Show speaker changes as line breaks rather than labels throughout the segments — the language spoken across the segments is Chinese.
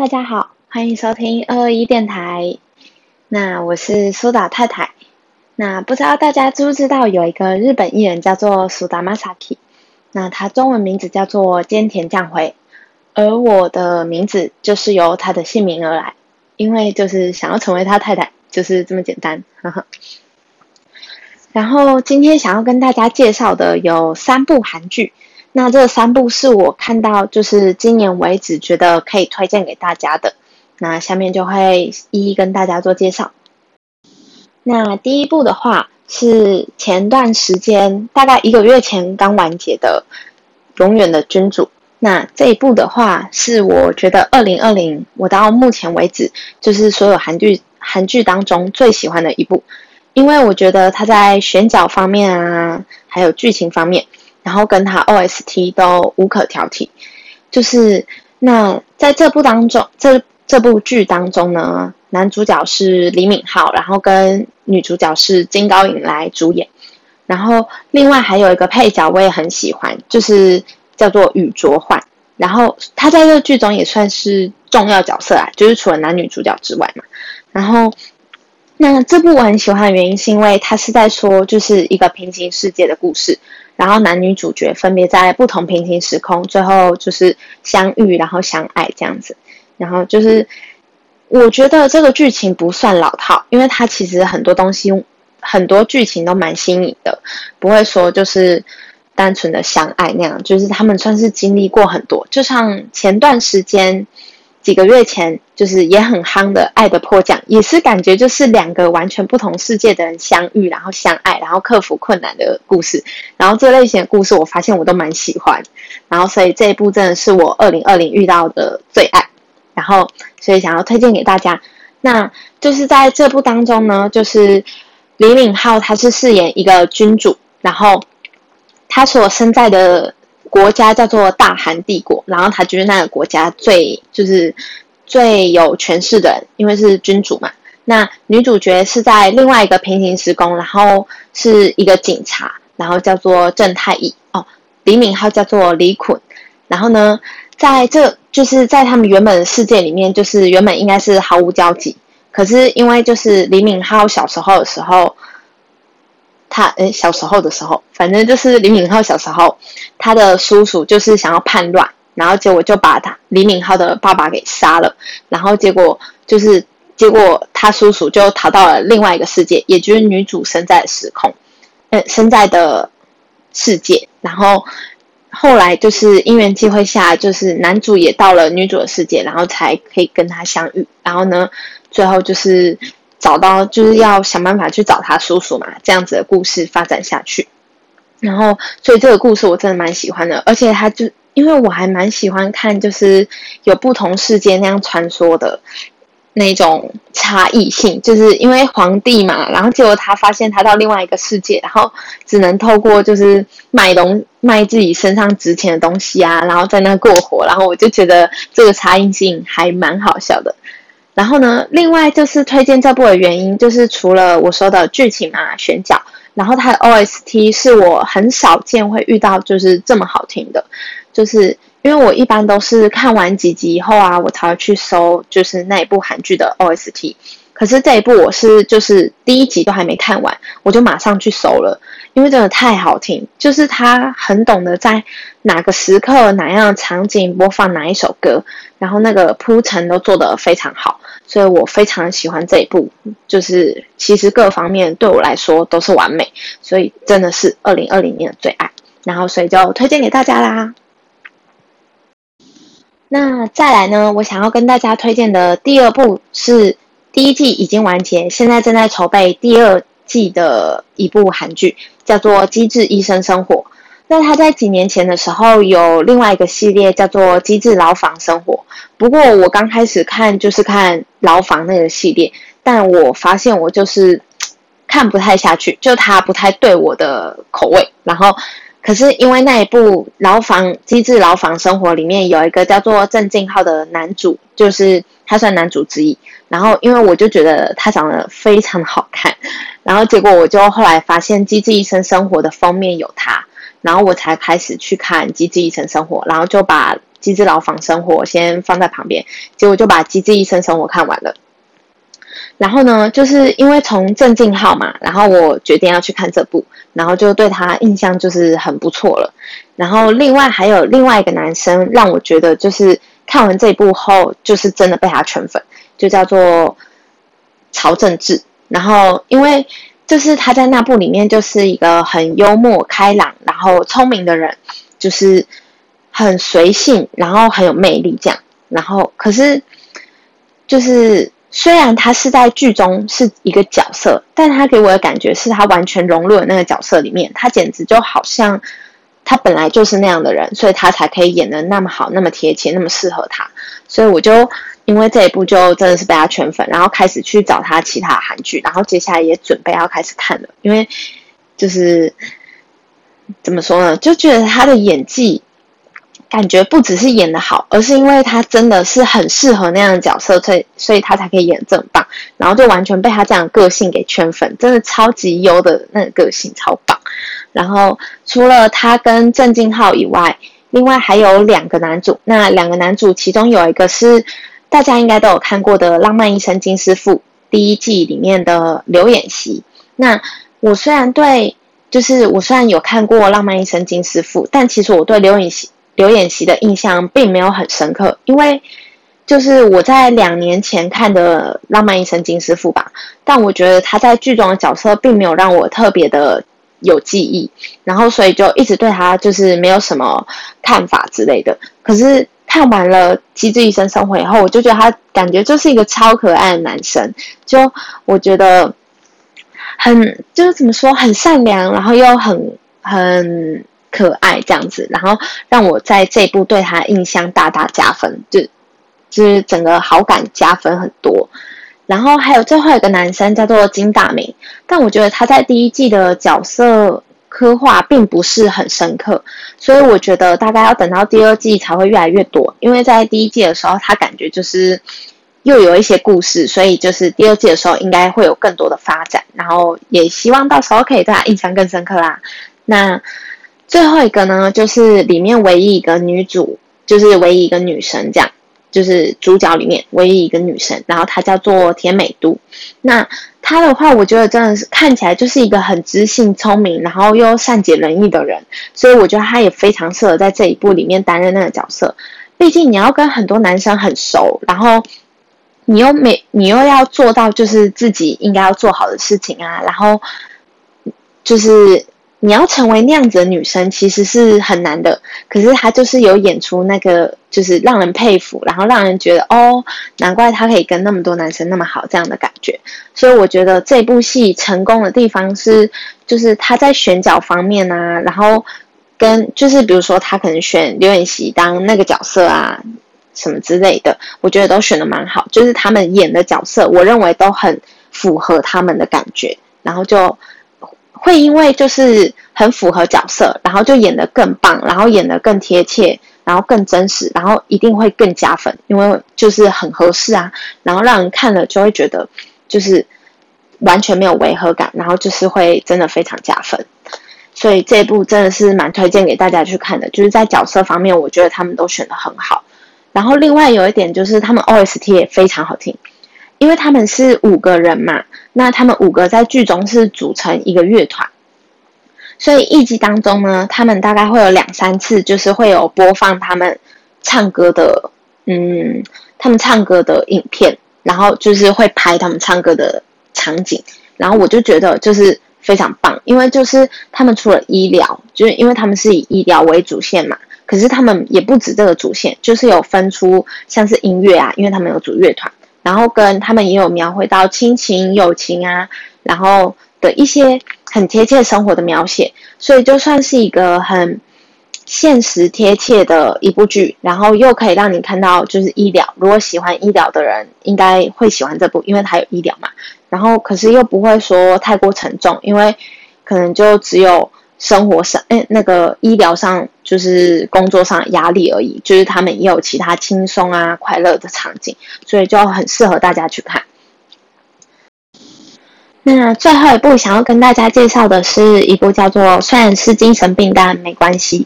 大家好，欢迎收听二二一电台。那我是苏打太太。那不知道大家知不知道有一个日本艺人叫做苏达玛萨 i 那他中文名字叫做菅田将晖，而我的名字就是由他的姓名而来，因为就是想要成为他太太，就是这么简单。呵呵。然后今天想要跟大家介绍的有三部韩剧。那这三部是我看到就是今年为止觉得可以推荐给大家的，那下面就会一一跟大家做介绍。那第一部的话是前段时间大概一个月前刚完结的《永远的君主》。那这一部的话是我觉得二零二零我到目前为止就是所有韩剧韩剧当中最喜欢的一部，因为我觉得它在选角方面啊，还有剧情方面。然后跟他 OST 都无可挑剔，就是那在这部当中，这这部剧当中呢，男主角是李敏镐，然后跟女主角是金高银来主演，然后另外还有一个配角我也很喜欢，就是叫做宇卓焕，然后他在这个剧中也算是重要角色啊，就是除了男女主角之外嘛，然后那这部我很喜欢的原因是因为它是在说就是一个平行世界的故事。然后男女主角分别在不同平行时空，最后就是相遇，然后相爱这样子。然后就是，我觉得这个剧情不算老套，因为它其实很多东西、很多剧情都蛮新颖的，不会说就是单纯的相爱那样。就是他们算是经历过很多，就像前段时间。几个月前，就是也很夯的《爱的迫降》，也是感觉就是两个完全不同世界的人相遇，然后相爱，然后克服困难的故事。然后这类型的故事，我发现我都蛮喜欢。然后所以这一部真的是我二零二零遇到的最爱。然后所以想要推荐给大家。那就是在这部当中呢，就是李敏镐他是饰演一个君主，然后他所身在的。国家叫做大韩帝国，然后他就是那个国家最就是最有权势的人，因为是君主嘛。那女主角是在另外一个平行时空，然后是一个警察，然后叫做郑太乙哦。李敏镐叫做李捆，然后呢，在这就是在他们原本的世界里面，就是原本应该是毫无交集，可是因为就是李敏镐小时候的时候。他诶，小时候的时候，反正就是李敏镐小时候，他的叔叔就是想要叛乱，然后结果就把他李敏镐的爸爸给杀了，然后结果就是结果他叔叔就逃到了另外一个世界，也就是女主身在时空，呃，身在的世界，然后后来就是因缘际会下，就是男主也到了女主的世界，然后才可以跟她相遇，然后呢，最后就是。找到就是要想办法去找他叔叔嘛，这样子的故事发展下去。然后，所以这个故事我真的蛮喜欢的，而且他就因为我还蛮喜欢看，就是有不同世界那样穿梭的那种差异性，就是因为皇帝嘛，然后结果他发现他到另外一个世界，然后只能透过就是卖东卖自己身上值钱的东西啊，然后在那过活，然后我就觉得这个差异性还蛮好笑的。然后呢，另外就是推荐这部的原因，就是除了我说的剧情啊、选角，然后它的 OST 是我很少见会遇到就是这么好听的，就是因为我一般都是看完几集以后啊，我才会去搜就是那一部韩剧的 OST。可是这一部我是就是第一集都还没看完，我就马上去搜了，因为真的太好听，就是他很懂得在哪个时刻、哪样的场景播放哪一首歌，然后那个铺陈都做得非常好，所以我非常喜欢这一部，就是其实各方面对我来说都是完美，所以真的是二零二零年的最爱，然后所以就推荐给大家啦。那再来呢，我想要跟大家推荐的第二部是。第一季已经完结，现在正在筹备第二季的一部韩剧，叫做《机智医生生活》。那他在几年前的时候有另外一个系列叫做《机智牢房生活》，不过我刚开始看就是看牢房那个系列，但我发现我就是 看不太下去，就他不太对我的口味。然后，可是因为那一部《牢房机智牢房生活》里面有一个叫做郑敬浩的男主，就是他算男主之一。然后，因为我就觉得他长得非常好看，然后结果我就后来发现《机智医生生活》的封面有他，然后我才开始去看《机智医生生活》，然后就把机智牢房生活先放在旁边，结果就把机智医生生活看完了。然后呢，就是因为从郑敬浩嘛，然后我决定要去看这部，然后就对他印象就是很不错了。然后另外还有另外一个男生，让我觉得就是看完这一部后，就是真的被他圈粉，就叫做曹正志。然后因为就是他在那部里面就是一个很幽默、开朗，然后聪明的人，就是很随性，然后很有魅力这样。然后可是就是。虽然他是在剧中是一个角色，但他给我的感觉是他完全融入了那个角色里面，他简直就好像他本来就是那样的人，所以他才可以演的那么好，那么贴切，那么适合他。所以我就因为这一部就真的是被他圈粉，然后开始去找他其他韩剧，然后接下来也准备要开始看了，因为就是怎么说呢，就觉得他的演技。感觉不只是演的好，而是因为他真的是很适合那样的角色，所以所以他才可以演这么棒。然后就完全被他这样个性给圈粉，真的超级优的那个个性，超棒。然后除了他跟郑敬浩以外，另外还有两个男主。那两个男主其中有一个是大家应该都有看过的《浪漫医生金师傅》第一季里面的刘演熙。那我虽然对，就是我虽然有看过《浪漫医生金师傅》，但其实我对刘演熙。刘演习的印象并没有很深刻，因为就是我在两年前看的《浪漫医生金师傅》吧，但我觉得他在剧中的角色并没有让我特别的有记忆，然后所以就一直对他就是没有什么看法之类的。可是看完了《机智医生生活》以后，我就觉得他感觉就是一个超可爱的男生，就我觉得很就是怎么说很善良，然后又很很。可爱这样子，然后让我在这一部对他印象大大加分，就就是整个好感加分很多。然后还有最后一个男生叫做金大明，但我觉得他在第一季的角色刻画并不是很深刻，所以我觉得大概要等到第二季才会越来越多。因为在第一季的时候，他感觉就是又有一些故事，所以就是第二季的时候应该会有更多的发展。然后也希望到时候可以对他印象更深刻啦。那。最后一个呢，就是里面唯一一个女主，就是唯一一个女生，这样，就是主角里面唯一一个女生，然后她叫做田美都。那她的话，我觉得真的是看起来就是一个很知性、聪明，然后又善解人意的人，所以我觉得她也非常适合在这一部里面担任那个角色。毕竟你要跟很多男生很熟，然后你又没，你又要做到就是自己应该要做好的事情啊，然后就是。你要成为那样子的女生，其实是很难的。可是她就是有演出那个，就是让人佩服，然后让人觉得哦，难怪她可以跟那么多男生那么好这样的感觉。所以我觉得这部戏成功的地方是，就是她在选角方面啊，然后跟就是比如说她可能选刘演熙当那个角色啊，什么之类的，我觉得都选的蛮好。就是他们演的角色，我认为都很符合他们的感觉，然后就。会因为就是很符合角色，然后就演得更棒，然后演得更贴切，然后更真实，然后一定会更加分，因为就是很合适啊，然后让人看了就会觉得就是完全没有违和感，然后就是会真的非常加分。所以这一部真的是蛮推荐给大家去看的，就是在角色方面，我觉得他们都选得很好。然后另外有一点就是他们 OST 也非常好听。因为他们是五个人嘛，那他们五个在剧中是组成一个乐团，所以一集当中呢，他们大概会有两三次，就是会有播放他们唱歌的，嗯，他们唱歌的影片，然后就是会拍他们唱歌的场景，然后我就觉得就是非常棒，因为就是他们除了医疗，就是因为他们是以医疗为主线嘛，可是他们也不止这个主线，就是有分出像是音乐啊，因为他们有组乐团。然后跟他们也有描绘到亲情、友情啊，然后的一些很贴切生活的描写，所以就算是一个很现实贴切的一部剧，然后又可以让你看到就是医疗，如果喜欢医疗的人应该会喜欢这部，因为它有医疗嘛。然后可是又不会说太过沉重，因为可能就只有。生活上，哎，那个医疗上就是工作上压力而已，就是他们也有其他轻松啊、快乐的场景，所以就很适合大家去看。那最后一部想要跟大家介绍的是一部叫做《虽然是精神病但没关系》。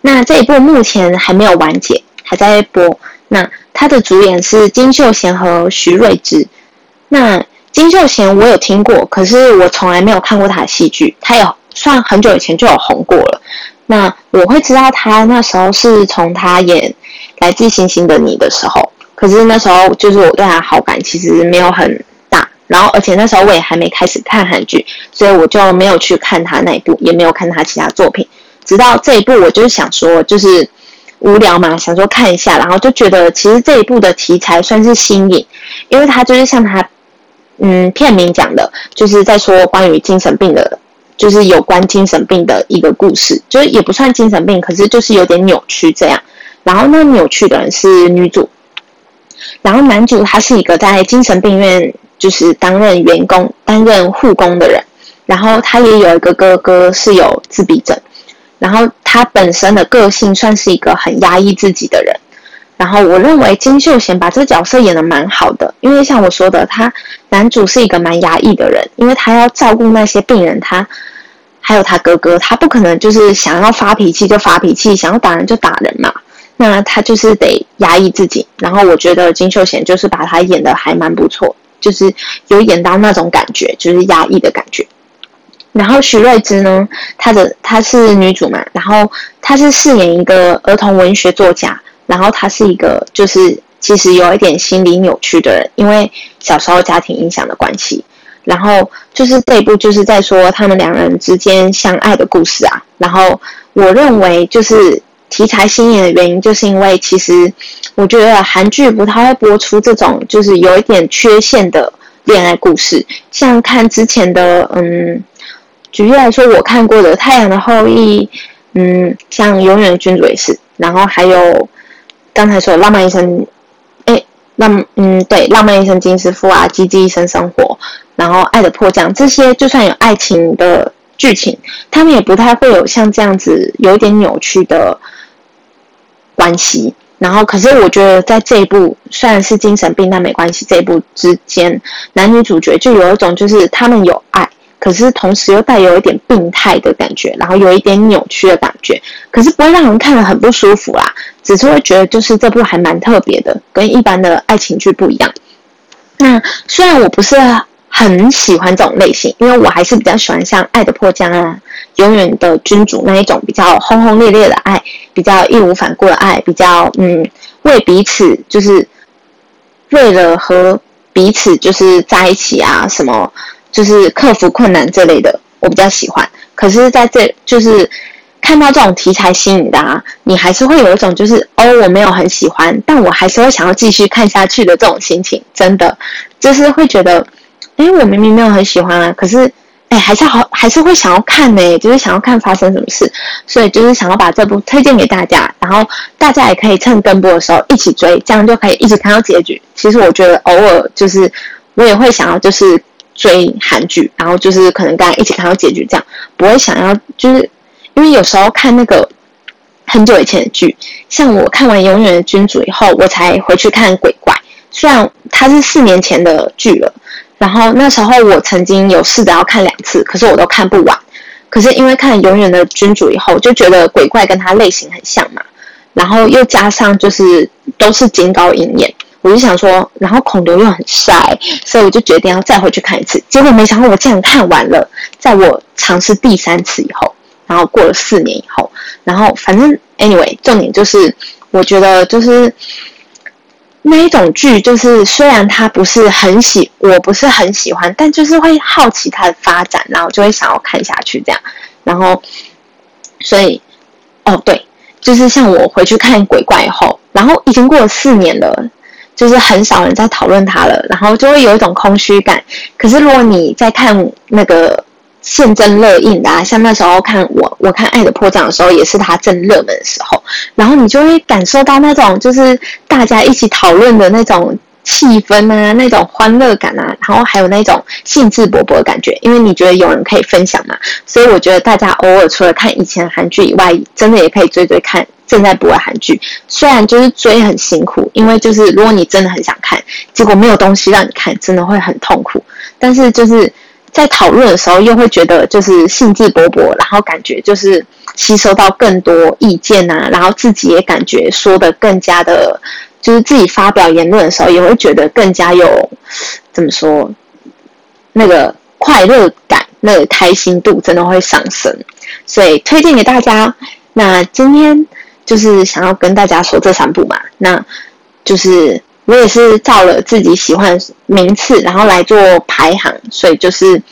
那这一部目前还没有完结，还在播。那他的主演是金秀贤和徐瑞智。那金秀贤我有听过，可是我从来没有看过他的戏剧。他有算很久以前就有红过了。那我会知道他那时候是从他演《来自星星的你》的时候，可是那时候就是我对他好感其实没有很大。然后而且那时候我也还没开始看韩剧，所以我就没有去看他那一部，也没有看他其他作品。直到这一部，我就是想说，就是无聊嘛，想说看一下，然后就觉得其实这一部的题材算是新颖，因为他就是像他，嗯，片名讲的，就是在说关于精神病的，就是有关精神病的一个故事，就是也不算精神病，可是就是有点扭曲这样。然后那扭曲的人是女主，然后男主他是一个在精神病院就是担任员工、担任护工的人，然后他也有一个哥哥是有自闭症。然后他本身的个性算是一个很压抑自己的人，然后我认为金秀贤把这个角色演的蛮好的，因为像我说的，他男主是一个蛮压抑的人，因为他要照顾那些病人，他还有他哥哥，他不可能就是想要发脾气就发脾气，想要打人就打人嘛，那他就是得压抑自己。然后我觉得金秀贤就是把他演的还蛮不错，就是有演到那种感觉，就是压抑的感觉。然后徐瑞芝呢，她的她是女主嘛，然后她是饰演一个儿童文学作家，然后他是一个就是其实有一点心理扭曲的人，因为小时候家庭影响的关系，然后就是这一部就是在说他们两人之间相爱的故事啊。然后我认为就是题材新颖的原因，就是因为其实我觉得韩剧不太会播出这种就是有一点缺陷的恋爱故事，像看之前的嗯。举例来说，我看过的《太阳的后裔》，嗯，像《永远的君主》也是，然后还有刚才说的《浪漫医生》，哎，浪，嗯，对，《浪漫医生金师傅》啊，《机智医生生活》，然后《爱的迫降》这些，就算有爱情的剧情，他们也不太会有像这样子有点扭曲的关系。然后，可是我觉得在这一部虽然是精神病，但没关系。这一部之间男女主角就有一种，就是他们有爱。可是同时又带有一点病态的感觉，然后有一点扭曲的感觉，可是不会让人看了很不舒服啦，只是会觉得就是这部还蛮特别的，跟一般的爱情剧不一样。那虽然我不是很喜欢这种类型，因为我还是比较喜欢像《爱的迫降》啊，《永远的君主》那一种比较轰轰烈烈的爱，比较义无反顾的爱，比较嗯为彼此就是为了和彼此就是在一起啊什么。就是克服困难这类的，我比较喜欢。可是在这就是看到这种题材新颖的啊，你还是会有一种就是哦，我没有很喜欢，但我还是会想要继续看下去的这种心情。真的就是会觉得，哎，我明明没有很喜欢啊，可是哎，还是好，还是会想要看呢，就是想要看发生什么事。所以就是想要把这部推荐给大家，然后大家也可以趁跟播的时候一起追，这样就可以一直看到结局。其实我觉得偶尔就是我也会想要就是。追韩剧，然后就是可能大家一起看到结局，这样不会想要，就是因为有时候看那个很久以前的剧，像我看完《永远的君主》以后，我才回去看《鬼怪》，虽然它是四年前的剧了，然后那时候我曾经有试着要看两次，可是我都看不完。可是因为看《永远的君主》以后，就觉得鬼怪跟它类型很像嘛，然后又加上就是都是金高银演。我就想说，然后孔刘又很帅，所以我就决定要再回去看一次。结果没想到我竟然看完了，在我尝试第三次以后，然后过了四年以后，然后反正 anyway，重点就是我觉得就是那一种剧，就是虽然它不是很喜，我不是很喜欢，但就是会好奇它的发展，然后就会想要看下去这样。然后，所以哦对，就是像我回去看鬼怪以后，然后已经过了四年了。就是很少人在讨论它了，然后就会有一种空虚感。可是如果你在看那个现正热映的，像那时候看我我看《爱的迫降》的时候，也是它正热门的时候，然后你就会感受到那种就是大家一起讨论的那种气氛啊，那种欢乐感啊，然后还有那种兴致勃勃的感觉，因为你觉得有人可以分享嘛。所以我觉得大家偶尔除了看以前韩剧以外，真的也可以追追看。正在播的韩剧，虽然就是追很辛苦，因为就是如果你真的很想看，结果没有东西让你看，真的会很痛苦。但是就是在讨论的时候，又会觉得就是兴致勃勃，然后感觉就是吸收到更多意见啊，然后自己也感觉说的更加的，就是自己发表言论的时候，也会觉得更加有怎么说，那个快乐感，那个开心度真的会上升，所以推荐给大家。那今天就是想要跟大家说这三部嘛，那就是我也是照了自己喜欢名次，然后来做排行，所以就是。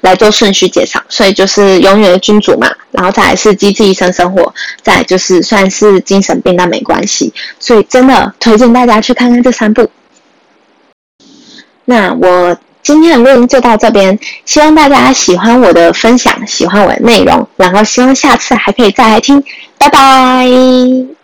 来做顺序介绍，所以就是永远的君主嘛，然后再来是机智医生生活，再就是算是精神病但没关系，所以真的推荐大家去看看这三部。那我今天的录音就到这边，希望大家喜欢我的分享，喜欢我的内容，然后希望下次还可以再来听，拜拜。